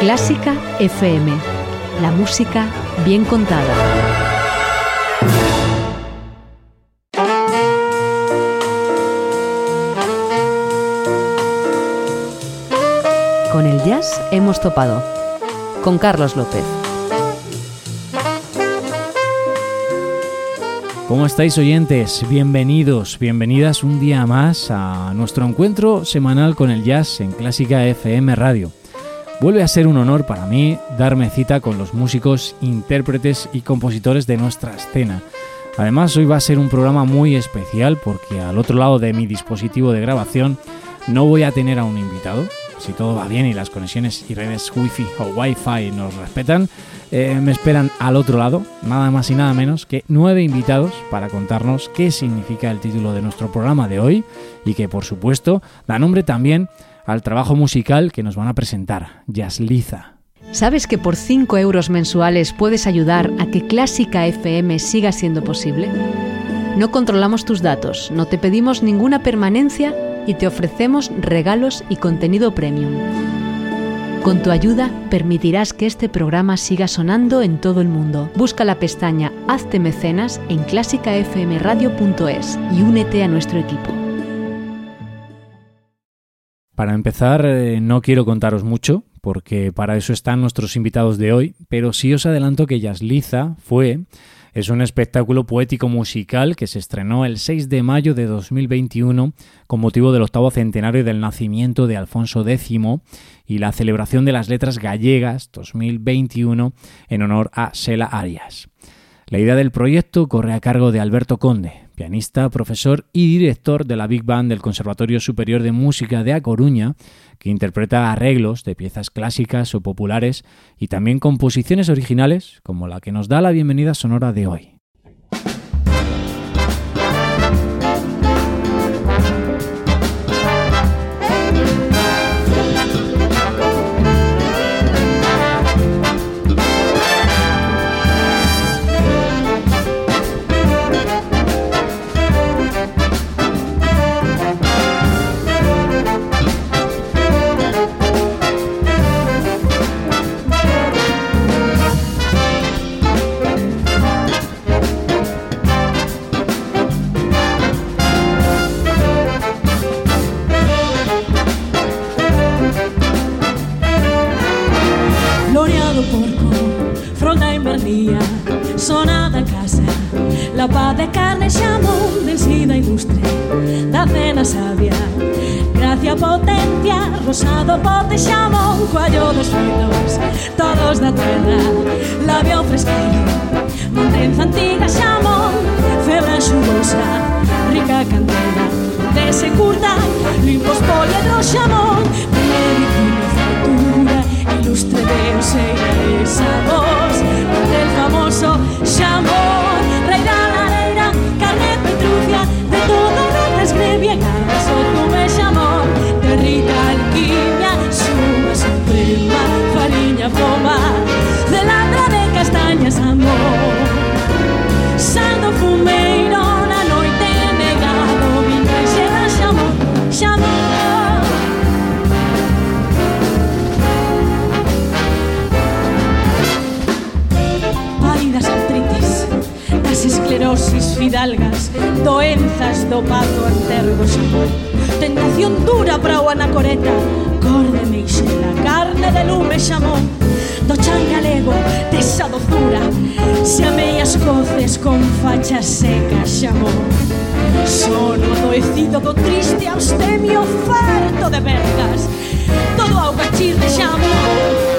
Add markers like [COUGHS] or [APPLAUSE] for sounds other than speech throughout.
Clásica FM. La música bien contada. Con el jazz hemos topado. Con Carlos López. ¿Cómo estáis oyentes? Bienvenidos, bienvenidas un día más a nuestro encuentro semanal con el jazz en Clásica FM Radio. Vuelve a ser un honor para mí darme cita con los músicos, intérpretes y compositores de nuestra escena. Además, hoy va a ser un programa muy especial porque al otro lado de mi dispositivo de grabación no voy a tener a un invitado. Si todo va bien y las conexiones y redes wifi o wifi nos respetan, eh, me esperan al otro lado, nada más y nada menos que nueve invitados para contarnos qué significa el título de nuestro programa de hoy y que por supuesto da nombre también al trabajo musical que nos van a presentar, Jazzliza. ¿Sabes que por 5 euros mensuales puedes ayudar a que Clásica FM siga siendo posible? No controlamos tus datos, no te pedimos ninguna permanencia y te ofrecemos regalos y contenido premium. Con tu ayuda permitirás que este programa siga sonando en todo el mundo. Busca la pestaña Hazte mecenas en clásicafmradio.es y únete a nuestro equipo. Para empezar, eh, no quiero contaros mucho, porque para eso están nuestros invitados de hoy, pero sí os adelanto que Yasliza fue es un espectáculo poético musical que se estrenó el 6 de mayo de 2021 con motivo del octavo centenario del nacimiento de Alfonso X y la celebración de las letras gallegas 2021 en honor a Sela Arias. La idea del proyecto corre a cargo de Alberto Conde, pianista, profesor y director de la Big Band del Conservatorio Superior de Música de A Coruña, que interpreta arreglos de piezas clásicas o populares y también composiciones originales como la que nos da la bienvenida sonora de hoy. que potencia Rosado pote xamón, coallo dos feitos Todos da terra, labio fresquinho Montenza antiga xamón, febra xugosa Rica cantera, dese curta Limpos poliedro xamón Medicina, fritura, ilustre deus e sabor Del famoso xamón, rei da neurosis fidalgas, doenzas do pato antergo xamón. Tentación dura para o anacoreta, cor de meixela, carne de lume xamón. Do chan galego, desa dozura, xamei as coces con fachas secas xamón. Sono doecido do triste abstemio farto de vergas, todo ao chirre de xamón.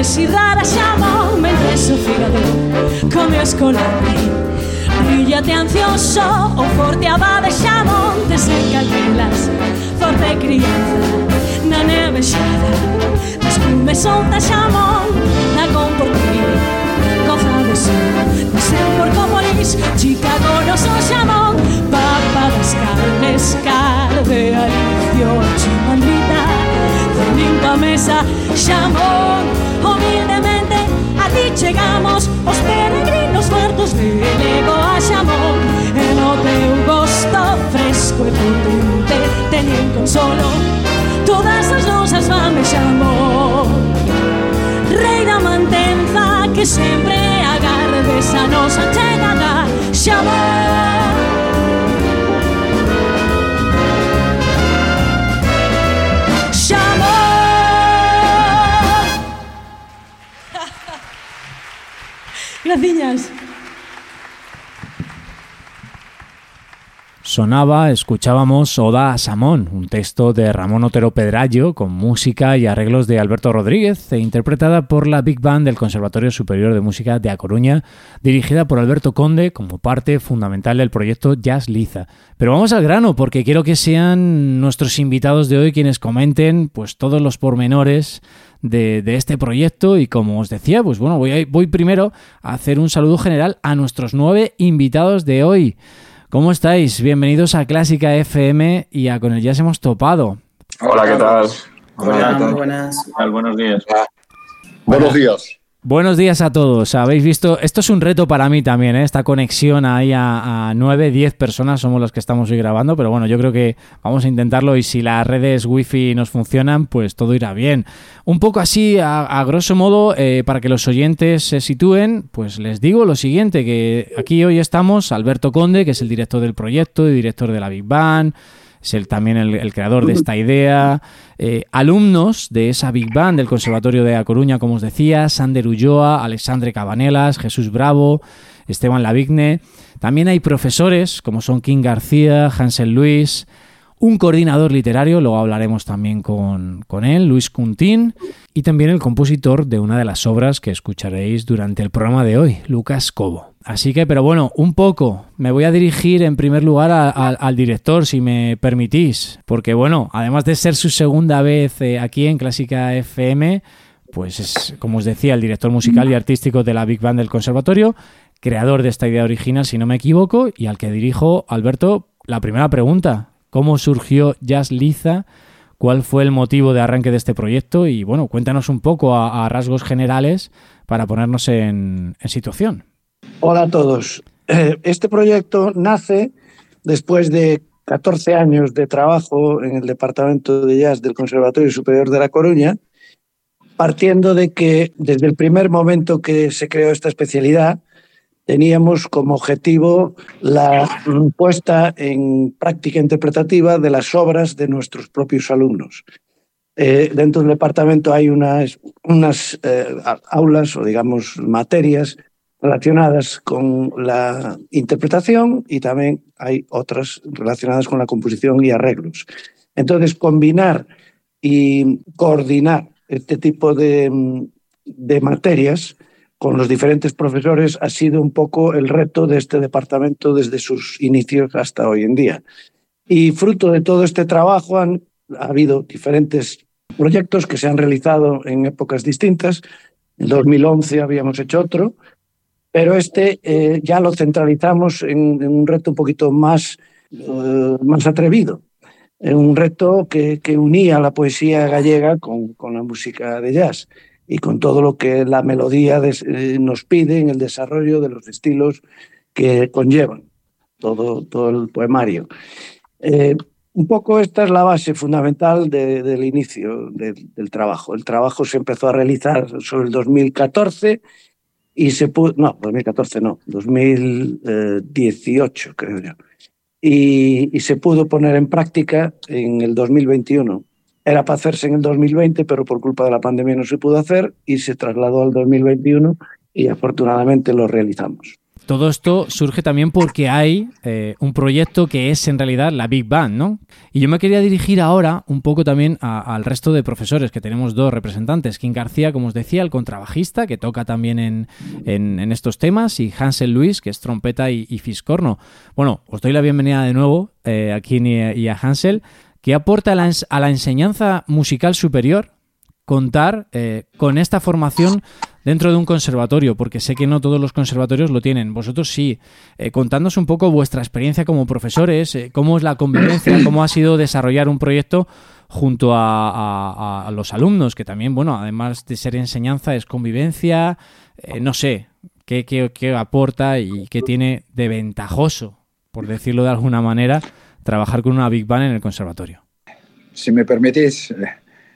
Desidaras xamón mentre o fígado come os colapí Ríllate ansioso o forte abade xamón te Forte crianza na neve xada Nas cumes solta xamón na ti Coza de sol no por porco lis Chicago no son xamón Papa das carnes, carne, alicio, chimandita vinto a mesa. Xamón, humildemente a ti chegamos Os peregrinos fartos de lego a Xamón E no teu gosto fresco e potente Teñen consolo todas as nosas fame Xamón Rei da mantenza que sempre agardes a nosa chegada Xamón Graciñas. Sonaba, escuchábamos Oda a Samón, un texto de Ramón Otero Pedrallo con música y arreglos de Alberto Rodríguez e interpretada por la Big Band del Conservatorio Superior de Música de A Coruña, dirigida por Alberto Conde como parte fundamental del proyecto Jazz Liza. Pero vamos al grano porque quiero que sean nuestros invitados de hoy quienes comenten pues todos los pormenores de, de, este proyecto y como os decía, pues bueno, voy, a, voy primero a hacer un saludo general a nuestros nueve invitados de hoy. ¿Cómo estáis? Bienvenidos a Clásica FM y a Con el Jazz hemos topado. Hola, ¿qué tal? Hola, Hola muy buenas. Buenos días. Buenos días. Buenos días a todos. Habéis visto, esto es un reto para mí también, ¿eh? esta conexión ahí a, a 9, 10 personas somos los que estamos hoy grabando, pero bueno, yo creo que vamos a intentarlo y si las redes wifi nos funcionan, pues todo irá bien. Un poco así, a, a grosso modo, eh, para que los oyentes se sitúen, pues les digo lo siguiente, que aquí hoy estamos Alberto Conde, que es el director del proyecto y director de la Big Bang, es el, también el, el, creador de esta idea. Eh, alumnos de esa Big Band del Conservatorio de A Coruña, como os decía, Sander Ulloa, Alexandre Cabanelas, Jesús Bravo, Esteban Lavigne. También hay profesores como son King García, Hansel Luis, un coordinador literario, luego hablaremos también con, con él, Luis Cuntín, y también el compositor de una de las obras que escucharéis durante el programa de hoy, Lucas Cobo. Así que, pero bueno, un poco. Me voy a dirigir en primer lugar al director, si me permitís. Porque bueno, además de ser su segunda vez eh, aquí en Clásica FM, pues es, como os decía, el director musical y artístico de la Big Band del Conservatorio, creador de esta idea original, si no me equivoco, y al que dirijo, Alberto, la primera pregunta. ¿Cómo surgió Jazz Liza? ¿Cuál fue el motivo de arranque de este proyecto? Y bueno, cuéntanos un poco a, rasgos generales para ponernos en, en situación. Hola a todos. Este proyecto nace después de 14 años de trabajo en el Departamento de Jazz del Conservatorio Superior de La Coruña, partiendo de que desde el primer momento que se creó esta especialidad, teníamos como objetivo la puesta en práctica interpretativa de las obras de nuestros propios alumnos. Eh, dentro del departamento hay unas, unas eh, aulas o digamos materias relacionadas con la interpretación y también hay otras relacionadas con la composición y arreglos. Entonces, combinar y coordinar este tipo de, de materias con los diferentes profesores ha sido un poco el reto de este departamento desde sus inicios hasta hoy en día. Y fruto de todo este trabajo han ha habido diferentes proyectos que se han realizado en épocas distintas. En 2011 habíamos hecho otro, pero este eh, ya lo centralizamos en, en, un reto un poquito más, eh, más atrevido, en un reto que, que, unía la poesía gallega con, con, la música de jazz y con todo lo que la melodía eh, nos pide en el desarrollo de los estilos que conllevan todo, todo el poemario. Eh, un poco esta es la base fundamental del inicio del trabajo. El trabajo se empezó a realizar sobre el 2014 y se pudo, no, 2014 no, 2018 creo yo. Y, y, se pudo poner en práctica en el 2021. Era para hacerse en el 2020, pero por culpa de la pandemia no se pudo hacer y se trasladó al 2021 y afortunadamente lo realizamos. Todo esto surge también porque hay eh, un proyecto que es en realidad la Big Bang, ¿no? Y yo me quería dirigir ahora un poco también al resto de profesores, que tenemos dos representantes. King García, como os decía, el contrabajista, que toca también en, en, estos temas, y Hansel Luis, que es trompeta y, fiscorno. Bueno, os doy la bienvenida de nuevo eh, a King y, a Hansel. ¿Qué aporta a la, a la enseñanza musical superior contar eh, con esta formación dentro de un conservatorio, porque sé que no todos los conservatorios lo tienen. Vosotros sí. Eh, contándonos un poco vuestra experiencia como profesores, eh, cómo es la convivencia, [COUGHS] cómo ha sido desarrollar un proyecto junto a, los alumnos, que también, bueno, además de ser enseñanza, es convivencia, eh, no sé, qué, qué, aporta y qué tiene de ventajoso, por decirlo de alguna manera, trabajar con una Big Band en el conservatorio. Si me permitís,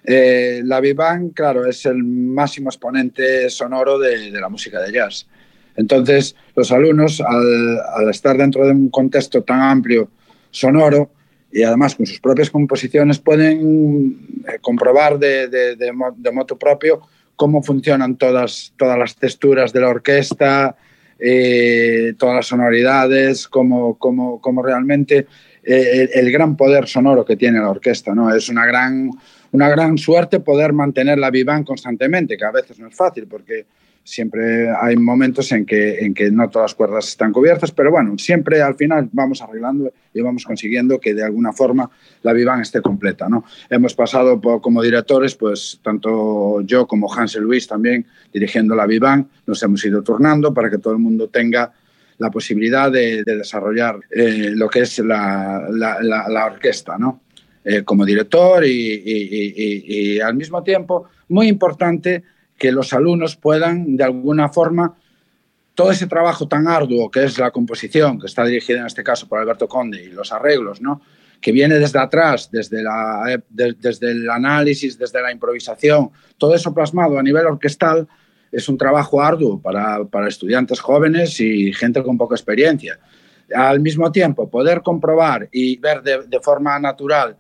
eh, la Big Band, claro, es el máximo exponente sonoro de, la música de jazz. Entonces, los alumnos, al, estar dentro de un contexto tan amplio sonoro y además con sus propias composiciones, pueden eh, comprobar de, modo propio cómo funcionan todas, todas las texturas de la orquesta, eh, todas las sonoridades, cómo, cómo, cómo realmente el, el, gran poder sonoro que tiene la orquesta. ¿no? Es una gran una gran suerte poder mantener la Vivan constantemente, que a veces no es fácil porque siempre hay momentos en que, en que no todas las cuerdas están cubiertas, pero bueno, siempre al final vamos arreglando y vamos consiguiendo que de alguna forma la Vivan esté completa. ¿no? Hemos pasado como directores, pues tanto yo como Hansel Luis también dirigiendo la Vivan, nos hemos ido turnando para que todo el mundo tenga la posibilidad de, desarrollar eh, lo que es la, la, la orquesta. ¿no? Eh, como director y, al mismo tiempo muy importante que los alumnos puedan de alguna forma todo ese trabajo tan arduo que es la composición, que está dirigida en este caso por Alberto Conde y los arreglos, ¿no? que viene desde atrás, desde, la, desde el análisis, desde la improvisación, todo eso plasmado a nivel orquestal es un trabajo arduo para, para estudiantes jóvenes y gente con poca experiencia. Al mismo tiempo, poder comprobar y ver de forma natural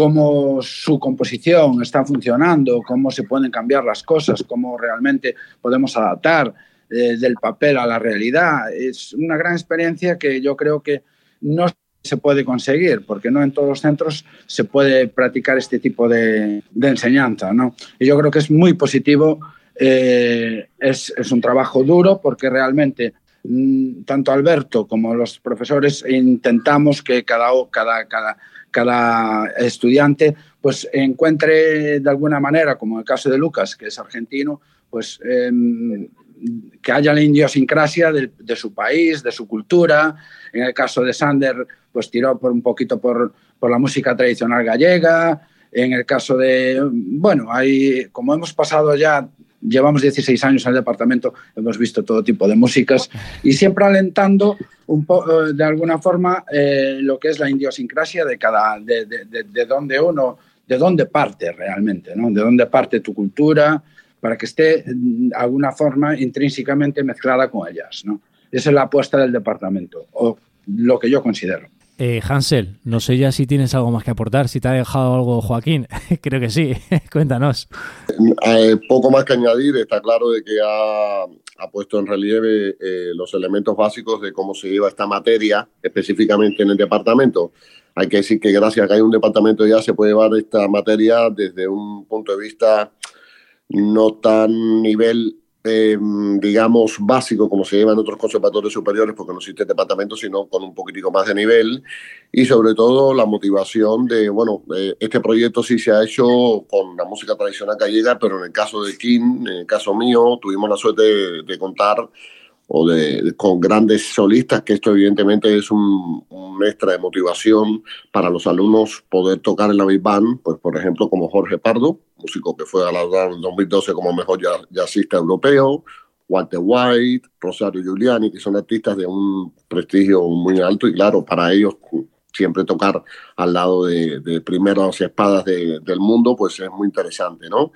cómo su composición está funcionando, cómo se pueden cambiar las cosas, cómo realmente podemos adaptar eh, del papel a la realidad. Es una gran experiencia que yo creo que no se puede conseguir, porque no en todos los centros se puede practicar este tipo de, enseñanza. ¿no? Y yo creo que es muy positivo, eh, es, un trabajo duro, porque realmente mm, tanto Alberto como los profesores intentamos que cada, cada, cada cada estudiante pues encuentre de alguna manera, como en el caso de Lucas, que es argentino, pues em, que haya la idiosincrasia de, su país, de su cultura. En el caso de Sander, pues tiró por un poquito por, por la música tradicional gallega. En el caso de, bueno, hay, como hemos pasado ya llevamos 16 años en el departamento, hemos visto todo tipo de músicas y siempre alentando un eh, de alguna forma eh, lo que es la idiosincrasia de cada, de, de, de, donde uno, de dónde parte realmente, ¿no? De dónde parte tu cultura para que esté de alguna forma intrínsecamente mezclada con ellas, ¿no? Esa es la apuesta del departamento, o lo que yo considero. Eh, Hansel, no sé ya si tienes algo más que aportar, si te ha dejado algo Joaquín. [LAUGHS] Creo que sí, [LAUGHS] cuéntanos. Eh, poco más que añadir, está claro de que ha, puesto en relieve eh, los elementos básicos de cómo se lleva esta materia específicamente en el departamento. Hay que decir que gracias a que hay un departamento ya se puede llevar esta materia desde un punto de vista no tan nivel Em, digamos, básico, como se lleva en otros conservatorios superiores, porque no existe departamento, sino con un poquitico más de nivel, y sobre todo la motivación de, bueno, eh, este proyecto sí se ha hecho con la música tradicional gallega, pero en el caso de Kim, en el caso mío, tuvimos la suerte de, contar o de, con grandes solistas, que esto evidentemente es un, un, extra de motivación para los alumnos poder tocar en la Big Band, pues por ejemplo como Jorge Pardo, músico que fue galardonado en 2012 como mejor jazzista europeo, Walter White, Rosario Giuliani, que son artistas de un prestigio muy alto y claro, para ellos siempre tocar al lado de, de primeras espadas del mundo, pues es muy interesante, ¿no?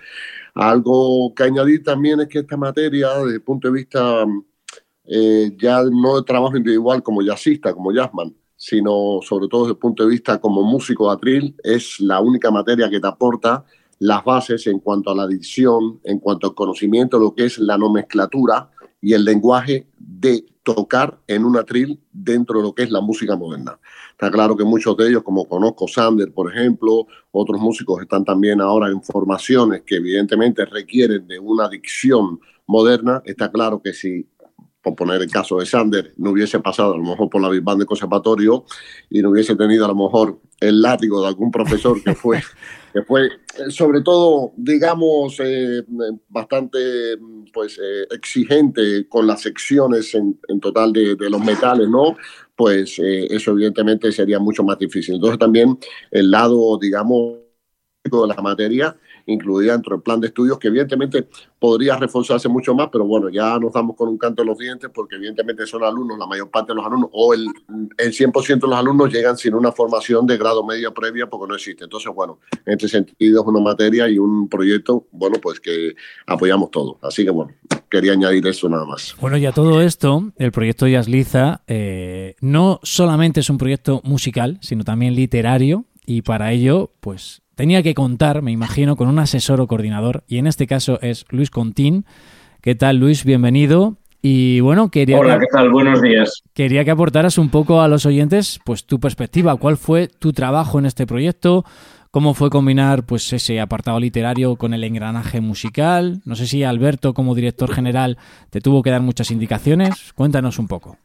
Algo que añadir también es que esta materia, desde el punto de vista eh, ya no de trabajo individual como jazzista, como jazzman, sino sobre todo desde el punto de vista como músico de atril, es la única materia que te aporta las bases en cuanto a la dicción, en cuanto al conocimiento lo que es la nomenclatura y el lenguaje de tocar en un atril dentro de lo que es la música moderna. Está claro que muchos de ellos, como conozco Sander, por ejemplo, otros músicos están también ahora en formaciones que evidentemente requieren de una dicción moderna. Está claro que si por poner el caso de Sander, no hubiese pasado a lo mejor por la Big de conservatorio y no hubiese tenido a lo mejor el látigo de algún profesor que fue, [LAUGHS] que fue sobre todo, digamos, eh, bastante pues, eh, exigente con las secciones en, total de, los metales, ¿no? Pues eh, eso evidentemente sería mucho más difícil. Entonces también el lado, digamos, de la materia incluida dentro del plan de estudios, que evidentemente podría reforzarse mucho más, pero bueno, ya nos damos con un canto en los dientes porque evidentemente son alumnos, la mayor parte de los alumnos, o el, el 100% de los alumnos llegan sin una formación de grado medio previa porque no existe. Entonces, bueno, en este sentido es una materia y un proyecto, bueno, pues que apoyamos todo. Así que bueno, quería añadir eso nada más. Bueno, y a todo esto, el proyecto Yasliza eh, no solamente es un proyecto musical, sino también literario, y para ello, pues tenía que contar, me imagino, con un asesor o coordinador, y en este caso es Luis Contín. ¿Qué tal, Luis? Bienvenido. Y bueno, quería... Hola, ¿qué tal? Buenos días. Quería que aportaras un poco a los oyentes, pues tu perspectiva, cuál fue tu trabajo en este proyecto, cómo fue combinar pues ese apartado literario con el engranaje musical. No sé si Alberto, como director general, te tuvo que dar muchas indicaciones. Cuéntanos un poco.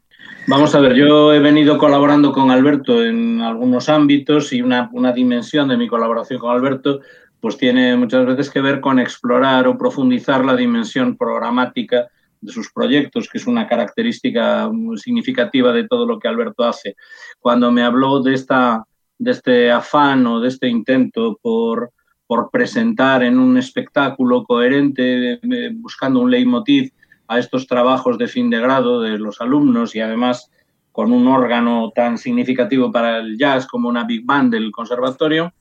Vamos a ver, yo he venido colaborando con Alberto en algunos ámbitos y una, dimensión de mi colaboración con Alberto pues tiene muchas veces que ver con explorar o profundizar la dimensión programática de sus proyectos, que es una característica muy significativa de todo lo que Alberto hace. Cuando me habló de, esta, de este afán o de este intento por, por presentar en un espectáculo coherente, eh, buscando un leitmotiv a estos trabajos de fin de grado de los alumnos y además con un órgano tan significativo para el jazz como una big band del conservatorio,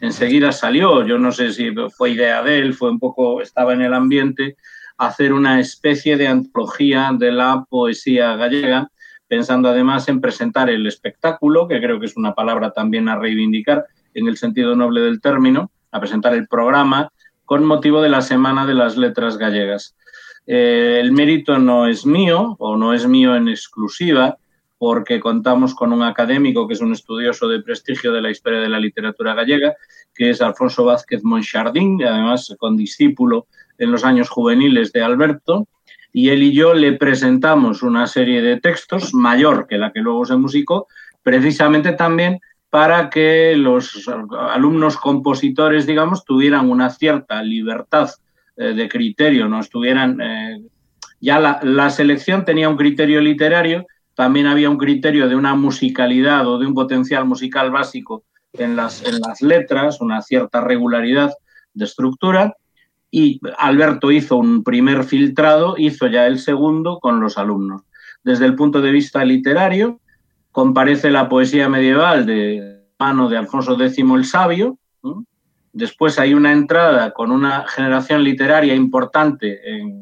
enseguida salió, yo no sé si fue idea de él, fue un poco, estaba en el ambiente, hacer una especie de antología de la poesía gallega, pensando además en presentar el espectáculo, que creo que es una palabra también a reivindicar en el sentido noble del término, a presentar el programa con motivo de la Semana de las Letras Gallegas. Eh, el mérito no es mío o no es mío en exclusiva, porque contamos con un académico que es un estudioso de prestigio de la historia de la literatura gallega, que es Alfonso Vázquez Monchardín, además con discípulo en los años juveniles de Alberto, y él y yo le presentamos una serie de textos, mayor que la que luego se musicó, precisamente también para que los alumnos compositores, digamos, tuvieran una cierta libertad de criterio, no estuvieran... Eh, ya la, selección tenía un criterio literario, también había un criterio de una musicalidad o de un potencial musical básico en las, en las letras, una cierta regularidad de estructura, y Alberto hizo un primer filtrado, hizo ya el segundo con los alumnos. Desde el punto de vista literario, comparece la poesía medieval de mano de Alfonso X el Sabio, Después hay una entrada con una generación literaria importante en,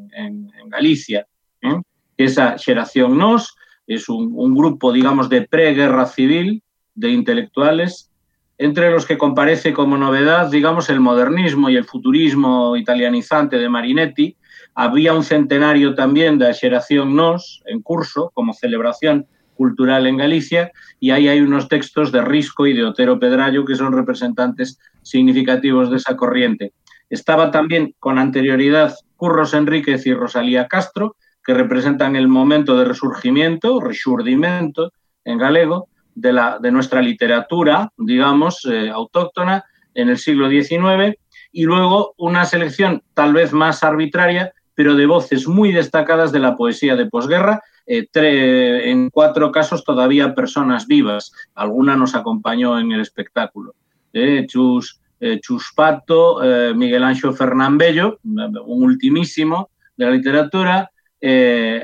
Galicia, ¿eh? esa generación Nos, es un, grupo, digamos, de preguerra civil de intelectuales, entre los que comparece como novedad, digamos, el modernismo y el futurismo italianizante de Marinetti. Había un centenario también de la generación Nos en curso, como celebración cultural en Galicia, y ahí hay unos textos de Risco y de Otero Pedrallo que son representantes significativos de esa corriente. Estaba también con anterioridad Curros Enríquez y Rosalía Castro, que representan el momento de resurgimiento, resurdimento en galego, de, la, de nuestra literatura, digamos, eh, autóctona en el siglo XIX, y luego una selección tal vez más arbitraria, pero de voces muy destacadas de la poesía de posguerra, eh, en cuatro casos todavía personas vivas. Alguna nos acompañó en el espectáculo. Eh, Chus, eh, Chus Pato, Miguel Ancho Fernán Bello, un ultimísimo de la literatura,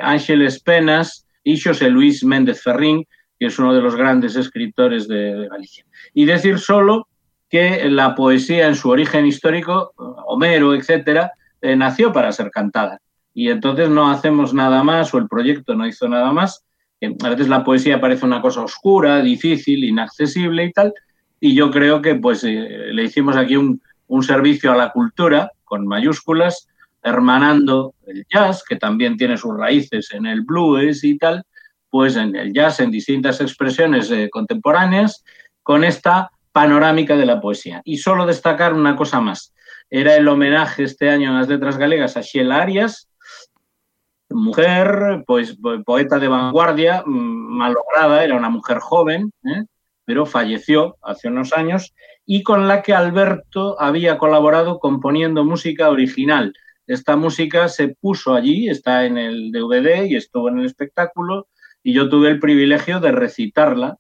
Ángeles Penas y José Luis Méndez Ferrín, que es uno de los grandes escritores de, Galicia. Y decir solo que la poesía en su origen histórico, Homero, etcétera, eh, nació para ser cantada. Y entonces no hacemos nada más, o el proyecto no hizo nada más. A veces la poesía parece una cosa oscura, difícil, inaccesible y tal. Y yo creo que pues eh, le hicimos aquí un, un servicio a la cultura, con mayúsculas, hermanando el jazz, que también tiene sus raíces en el blues y tal, pues en el jazz en distintas expresiones eh, contemporáneas, con esta panorámica de la poesía. Y solo destacar una cosa más. Era el homenaje este año en las letras galegas a Sheila Arias, mujer, pues poeta de vanguardia, mm, malograda, era una mujer joven, ¿eh? pero falleció hace unos años, y con la que Alberto había colaborado componiendo música original. Esta música se puso allí, está en el DVD y estuvo en el espectáculo, y yo tuve el privilegio de recitarla,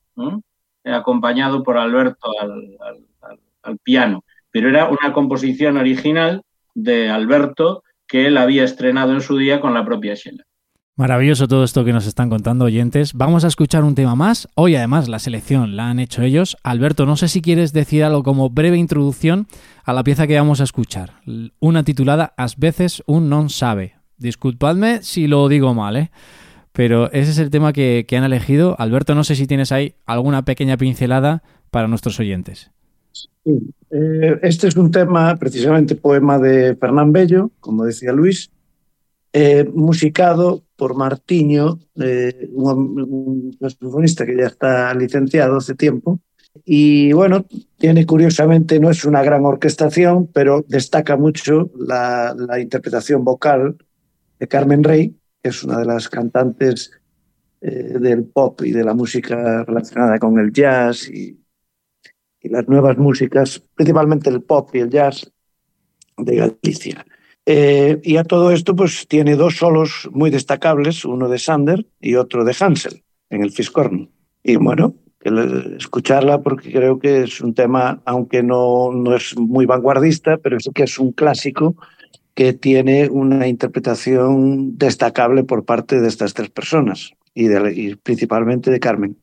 acompañado por Alberto al, piano. Pero era una composición original de Alberto que él había estrenado en su día con la propia Sheila. Maravilloso todo esto que nos están contando oyentes. Vamos a escuchar un tema más. Hoy además la selección la han hecho ellos. Alberto, no sé si quieres decir algo como breve introducción a la pieza que vamos a escuchar. Una titulada As veces un non sabe. Disculpadme si lo digo mal, ¿eh? Pero ese es el tema que, han elegido. Alberto, no sé si tienes ahí alguna pequeña pincelada para nuestros oyentes. Eh, este es un tema, precisamente poema de Fernán Bello, como decía Luis, eh, musicado por Martiño, eh, un, un que ya está licenciado hace tiempo. Y bueno, tiene curiosamente, no es una gran orquestación, pero destaca mucho la, interpretación vocal de Carmen Rey, es una de las cantantes eh, del pop y de la música relacionada con el jazz y, las nuevas músicas, principalmente el pop y el jazz de Galicia. Eh, y a todo esto, pues tiene dos solos muy destacables, uno de Sander y otro de Hansel en el Fiscorno. Y bueno, escucharla porque creo que es un tema, aunque no, no es muy vanguardista, pero sí que es un clásico que tiene una interpretación destacable por parte de estas tres personas y, y principalmente de Carmen.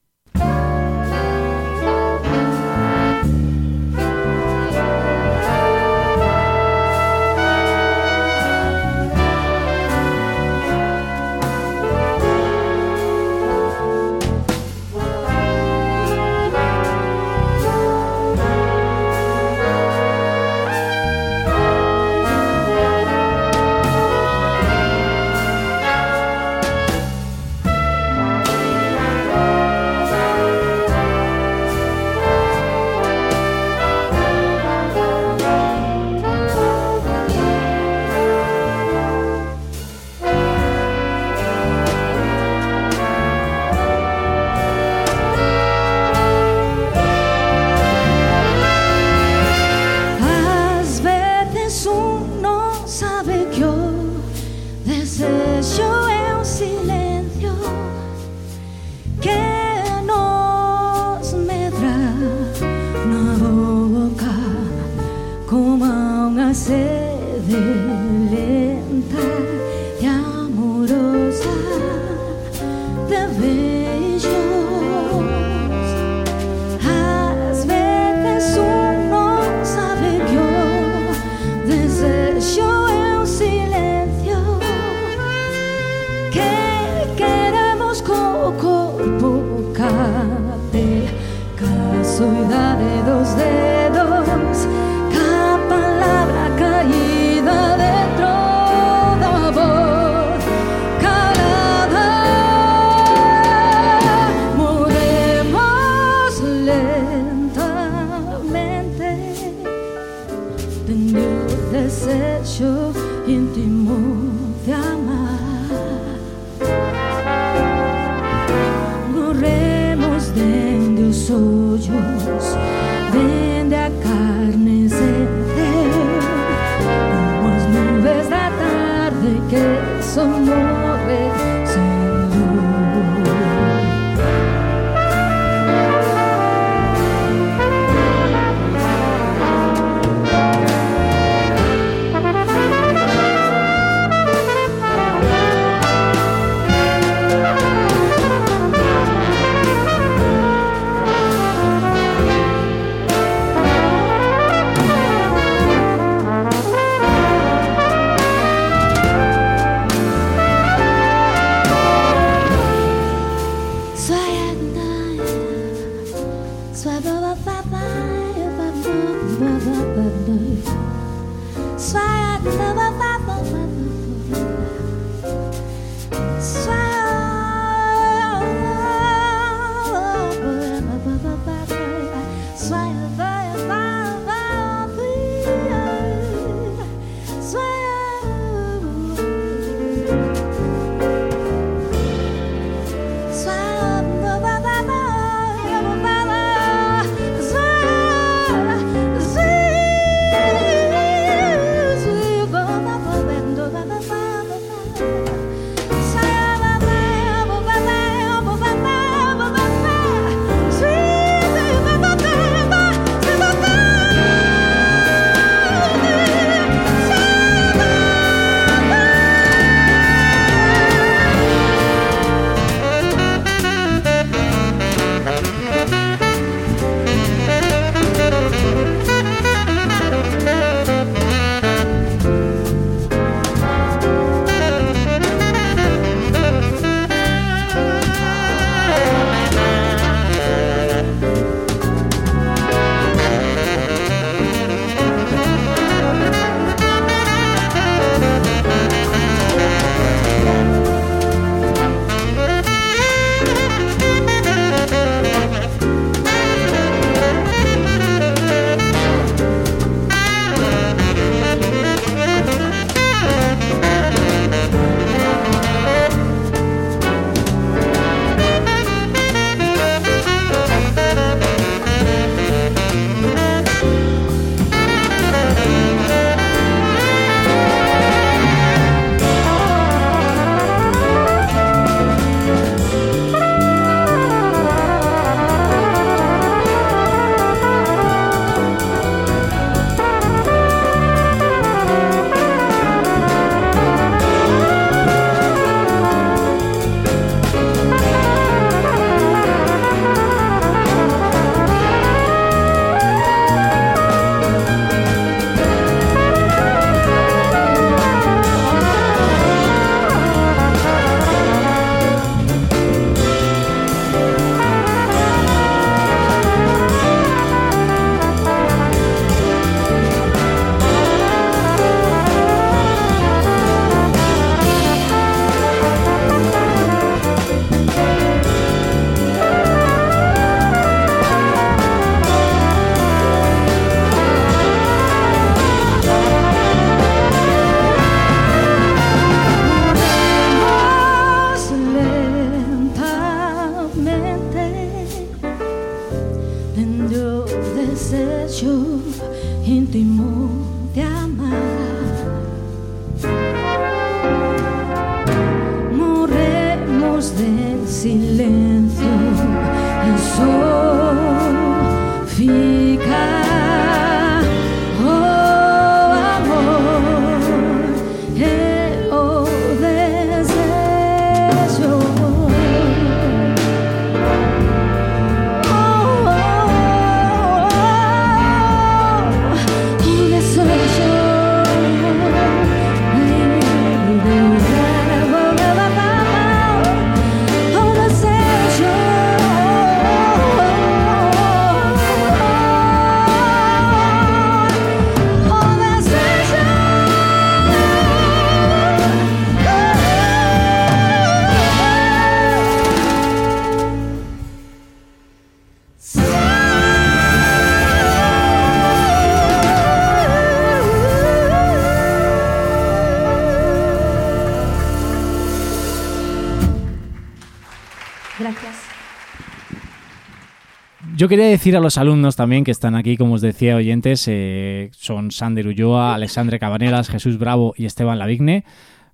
Yo quería decir a los alumnos también que están aquí, como os decía, oyentes, eh, son Sander Ulloa, Alexandre Cabanelas, Jesús Bravo y Esteban Lavigne.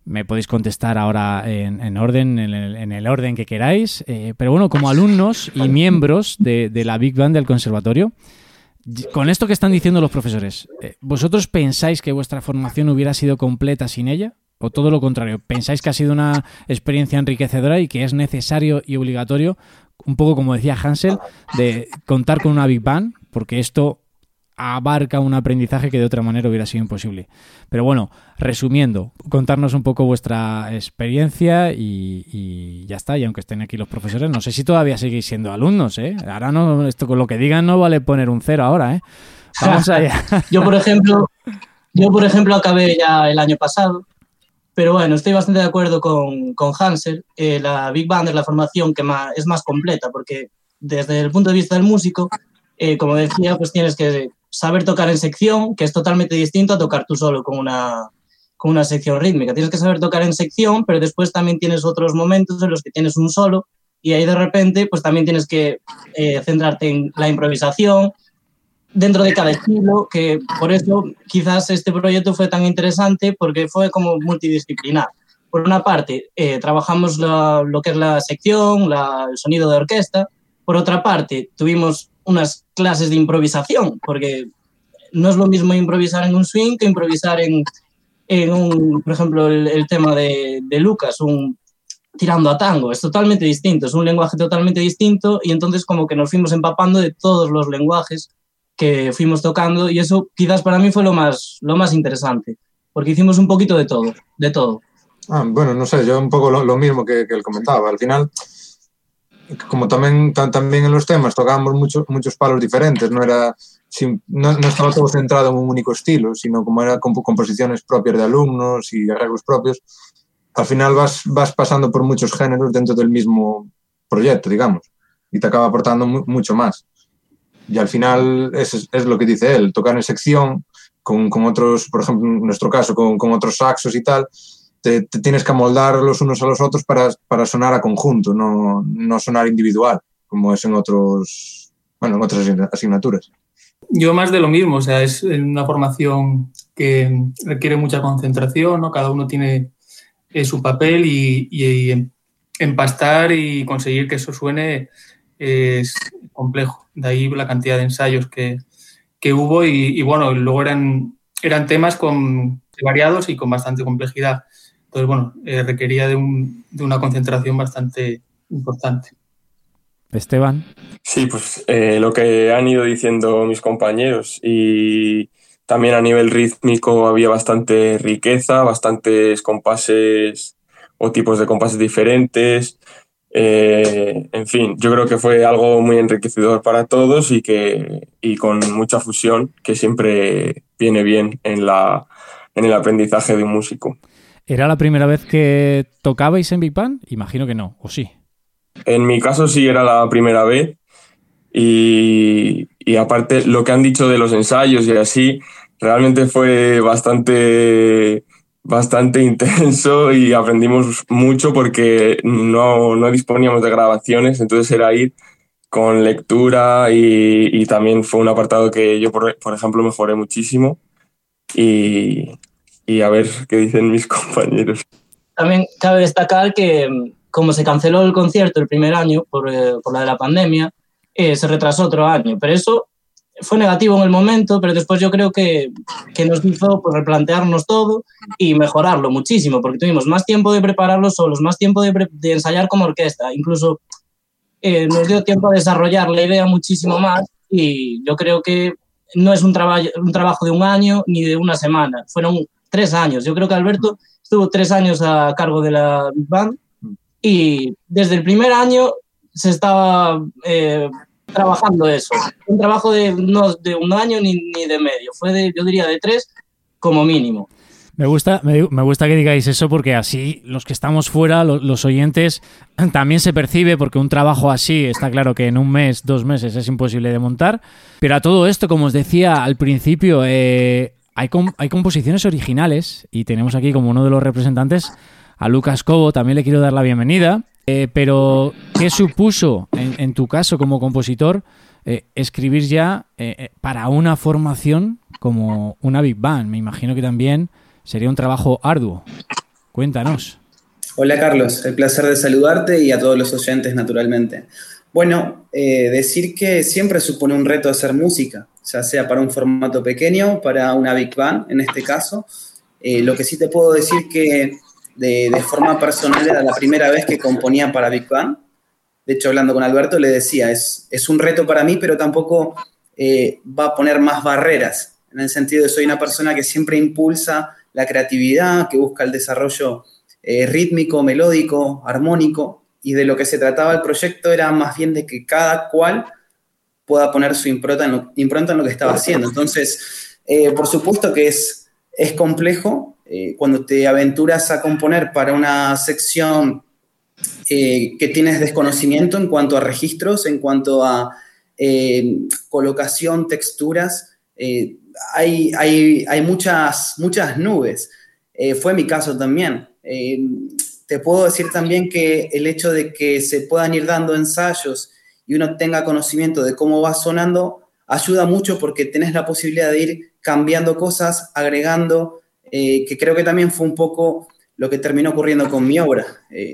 Me podéis contestar ahora en, orden, en el, orden que queráis. Eh, pero bueno, como alumnos y miembros de, la Big Band del Conservatorio, con esto que están diciendo los profesores, eh, ¿vosotros pensáis que vuestra formación hubiera sido completa sin ella? ¿O todo lo contrario? ¿Pensáis que ha sido una experiencia enriquecedora y que es necesario y obligatorio un poco como decía Hansel, de contar con una Big Bang, porque esto abarca un aprendizaje que de otra manera hubiera sido imposible. Pero bueno, resumiendo, contarnos un poco vuestra experiencia y, ya está. Y aunque estén aquí los profesores, no sé si todavía seguís siendo alumnos, ¿eh? Ahora no, esto con lo que digan no vale poner un cero ahora, ¿eh? Vamos allá. [LAUGHS] yo, por ejemplo, yo, por ejemplo, acabé ya el año pasado pero bueno, estoy bastante de acuerdo con, con Hansel. la Big Band es la formación que más, es más completa, porque desde el punto de vista del músico eh, como decía, pues tienes que saber tocar en sección, que es totalmente distinto a tocar tú solo con una, con una sección rítmica. Tienes que saber tocar en sección, pero después también tienes otros momentos en los que tienes un solo y ahí de repente pues también tienes que eh, centrarte en la improvisación dentro de cada estilo, que por eso quizás este proyecto fue tan interesante porque fue como multidisciplinar. Por una parte, eh, trabajamos lo que es la sección, el sonido de orquesta. Por otra parte, tuvimos unas clases de improvisación, porque no es lo mismo improvisar en un swing que improvisar en, en un, por ejemplo, el, tema de, de, Lucas, un tirando a tango, es totalmente distinto, es un lenguaje totalmente distinto y entonces como que nos fuimos empapando de todos los lenguajes que fuimos tocando y eso quizás para mí fue lo más, lo más interesante, porque hicimos un poquito de todo, de todo. Ah, bueno, no sé, yo un poco lo, lo mismo que, que, él comentaba. Al final, como también, también en los temas tocábamos muchos muchos palos diferentes, no era no, no, estaba todo centrado en un único estilo, sino como era composiciones propias de alumnos y arreglos propios, al final vas, vas pasando por muchos géneros dentro del mismo proyecto, digamos, y te acaba aportando mucho más. Y al final es, es, lo que dice él, tocar en sección con, con, otros, por ejemplo, en nuestro caso, con, con otros saxos y tal, te, tienes que amoldar los unos a los otros para, para sonar a conjunto, no, no sonar individual, como es en otros, bueno, en otras asignaturas. Yo más de lo mismo, o sea, es una formación que requiere mucha concentración, ¿no? Cada uno tiene eh, su papel y, y, empastar y conseguir que eso suene es complejo. De ahí la cantidad de ensayos que, que hubo y, y, bueno, luego eran, eran temas con, variados y con bastante complejidad. Entonces, bueno, eh, requería de, un, de una concentración bastante importante. Esteban. Sí, pues eh, lo que han ido diciendo mis compañeros y también a nivel rítmico había bastante riqueza, bastantes compases o tipos de compases diferentes. Eh, en fin, yo creo que fue algo muy enriquecedor para todos y, que, y con mucha fusión que siempre viene bien en, la, en el aprendizaje de un músico. ¿Era la primera vez que tocabais en Big Band? Imagino que no, ¿o sí? En mi caso sí era la primera vez y, y, aparte lo que han dicho de los ensayos y así, realmente fue bastante, bastante [LAUGHS] intenso y aprendimos mucho porque no, no disponíamos de grabaciones, entonces era ir con lectura y, y también fue un apartado que yo, por, por ejemplo, mejoré muchísimo y, y a ver qué dicen mis [LAUGHS] compañeros. También cabe destacar que como se canceló el concierto el primer año por, eh, por la de la pandemia, eh, se retrasó otro año. Pero eso fue negativo en el momento, pero después yo creo que, que nos hizo pues, replantearnos todo y mejorarlo muchísimo, porque tuvimos más tiempo de prepararlo solos, más tiempo de, de ensayar como orquesta, incluso eh, nos dio tiempo a desarrollar la idea muchísimo más y yo creo que no es un, traba un trabajo de un año ni de una semana, fueron tres años. Yo creo que Alberto estuvo tres años a cargo de la Big Band y desde el primer año se estaba eh, trabajando eso. Un trabajo de no de un año ni, de medio, fue de, yo diría de tres como mínimo. Me gusta, me, gusta que digáis eso porque así los que estamos fuera, los, los, oyentes, también se percibe porque un trabajo así está claro que en un mes, dos meses es imposible de montar. Pero a todo esto, como os decía al principio, eh, hay, com hay composiciones originales y tenemos aquí como uno de los representantes a Lucas Cobo también le quiero dar la bienvenida. Eh, pero, ¿qué supuso en, tu caso como compositor eh, escribir ya eh, para una formación como una Big Band? Me imagino que también sería un trabajo arduo. Cuéntanos. Hola Carlos, el placer de saludarte y a todos los oyentes naturalmente. Bueno, decir que siempre supone un reto hacer música, ya sea para un formato pequeño, para una Big Band en este caso. Lo que sí te puedo decir que de, forma personal era la primera vez que componía para Big Bang. De hecho, hablando con Alberto, le decía, es, es un reto para mí, pero tampoco eh, va a poner más barreras, en el sentido de soy una persona que siempre impulsa la creatividad, que busca el desarrollo eh, rítmico, melódico, armónico, y de lo que se trataba el proyecto era más bien de que cada cual pueda poner su impronta en lo, en lo que estaba haciendo. Entonces, eh, por supuesto que es, es complejo, eh, cuando te aventuras a componer para una sección eh, que tienes desconocimiento en cuanto a registros, en cuanto a eh, colocación, texturas, hay, hay, hay, muchas, muchas nubes. Fue mi caso también. te puedo decir también que el hecho de que se puedan ir dando ensayos y uno tenga conocimiento de cómo va sonando, ayuda mucho porque tenés la posibilidad de ir cambiando cosas, agregando, que creo que también fue un poco lo que terminó ocurriendo con mi obra.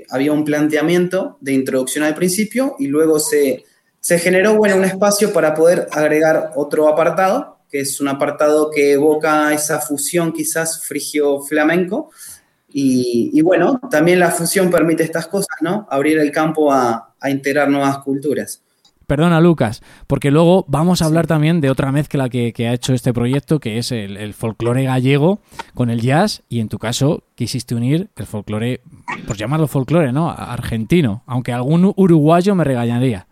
había un planteamiento de introducción al principio y luego se, se generó bueno, un espacio para poder agregar otro apartado, que es un apartado que evoca esa fusión quizás frigio-flamenco. Y, bueno, también la fusión permite estas cosas, ¿no? Abrir el campo a, integrar nuevas culturas. Perdona, Lucas, porque luego vamos a hablar también de otra mezcla que, ha hecho este proyecto, que es el, el, folclore gallego con el jazz, y en tu caso quisiste unir el folclore, por llamarlo folclore, ¿no? Argentino, aunque algún uruguayo me regañaría.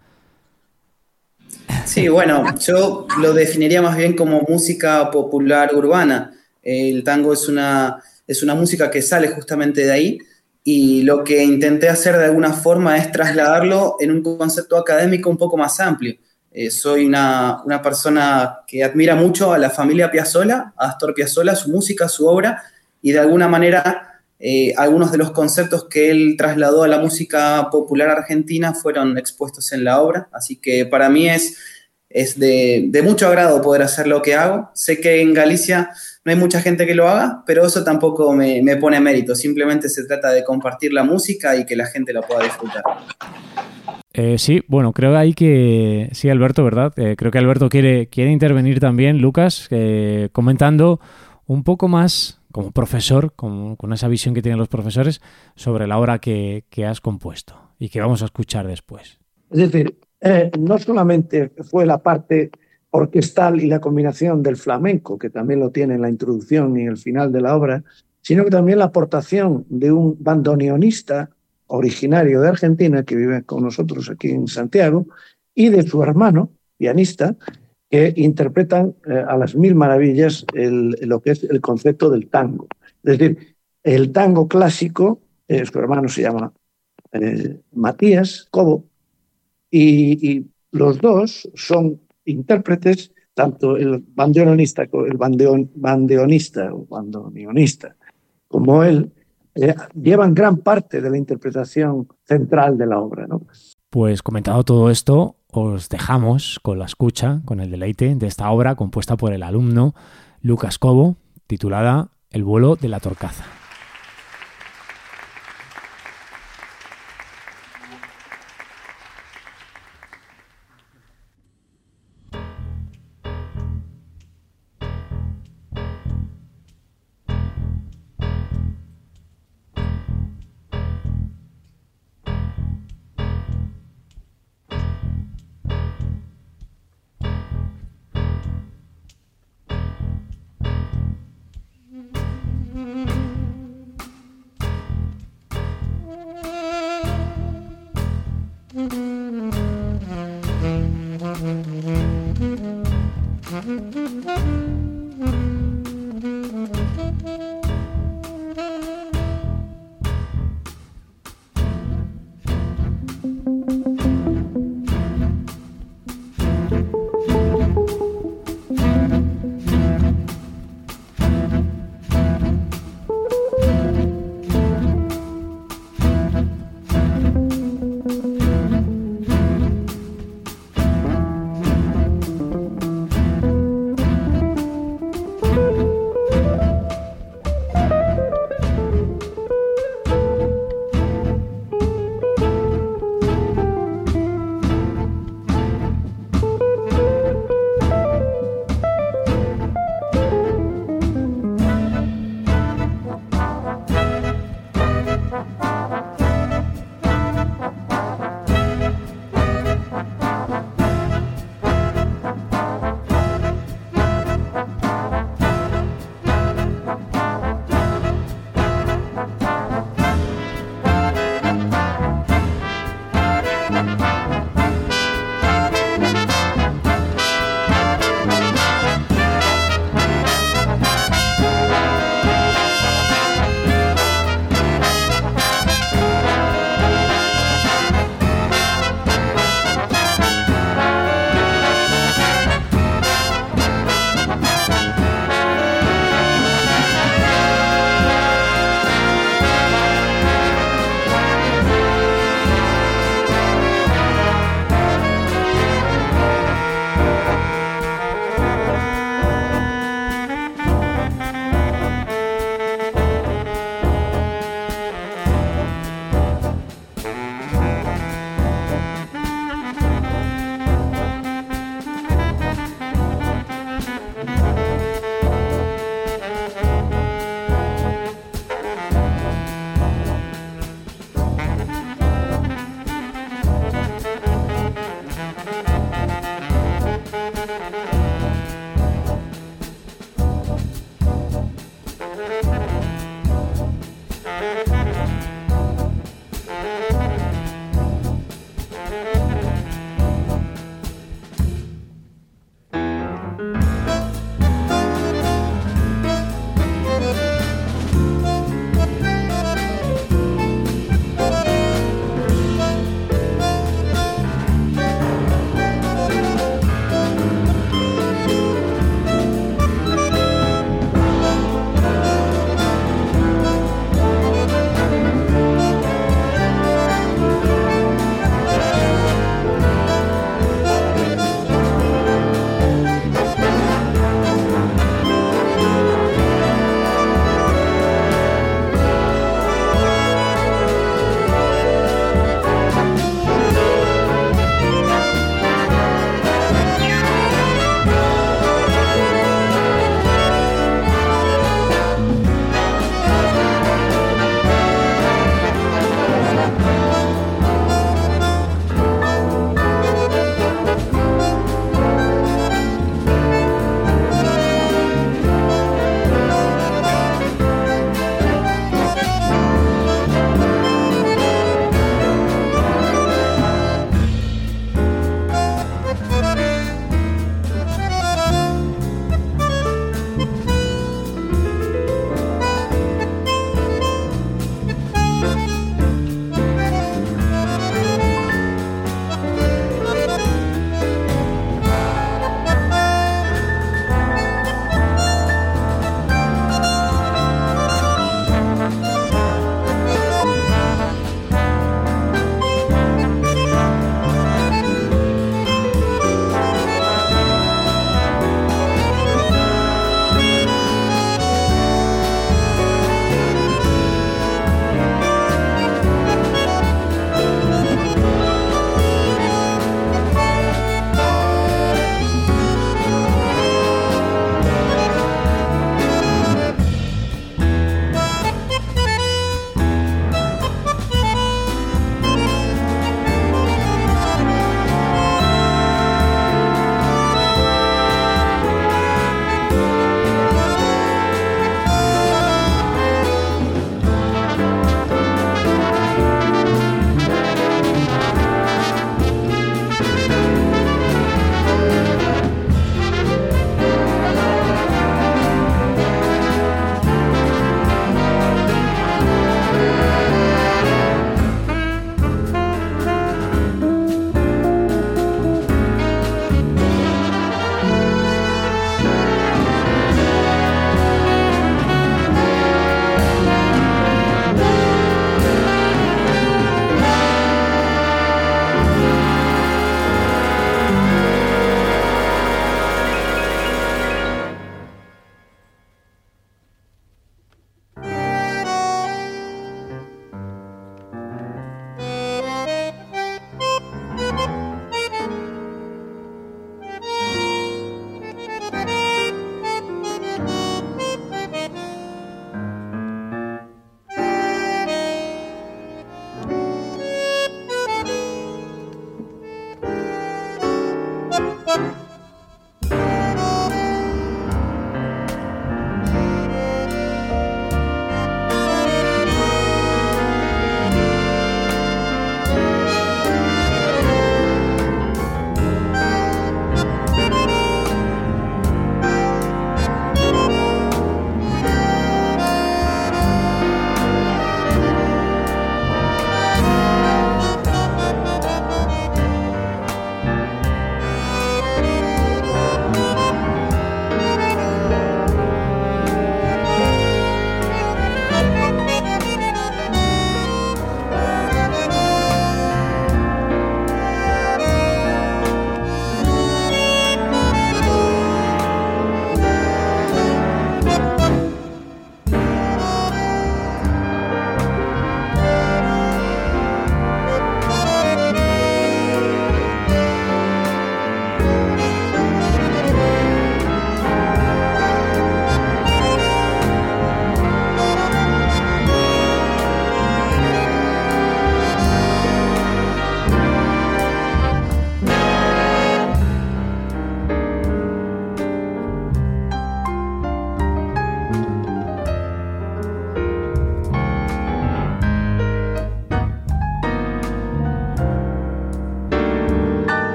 Sí, bueno, yo lo definiría más bien como música popular urbana. El tango es una, es una música que sale justamente de ahí y lo que intenté hacer de alguna forma es trasladarlo en un concepto académico un poco más amplio. Eh, soy una, una, persona que admira mucho a la familia Piazzolla, a Astor Piazzolla, su música, su obra, y de alguna manera eh, algunos de los conceptos que él trasladó a la música popular argentina fueron expuestos en la obra, así que para mí es, es de, mucho agrado poder hacer lo que hago. Sé que en Galicia no hay mucha gente que lo haga, pero eso tampoco me, me pone mérito, simplemente se trata de compartir la música y que la gente la pueda disfrutar. Eh, sí, bueno, creo ahí que sí, Alberto, ¿verdad? Eh, creo que Alberto quiere, quiere intervenir también, Lucas, comentando un poco más como profesor, con, esa visión que tienen los profesores sobre la obra que, has compuesto y que vamos a escuchar después. Es decir, eh, no solamente fue la parte orquestal y la combinación del flamenco, que también lo tiene en la introducción y el final de la obra, sino que también la aportación de un bandoneonista originario de Argentina que vive con nosotros aquí en Santiago y de su hermano, pianista, que interpretan eh, a las mil maravillas lo que es el concepto del tango. Es decir, el tango clásico, eh, su hermano se llama eh, Matías Cobo, y, los dos son intérpretes, tanto el bandoneonista, el bandeonista o bandoneonista, como él, llevan gran parte de la interpretación central de la obra. ¿no? Pues comentado todo esto, os dejamos con la escucha, con el deleite de esta obra compuesta por el alumno Lucas Cobo, titulada El vuelo de la torcaza.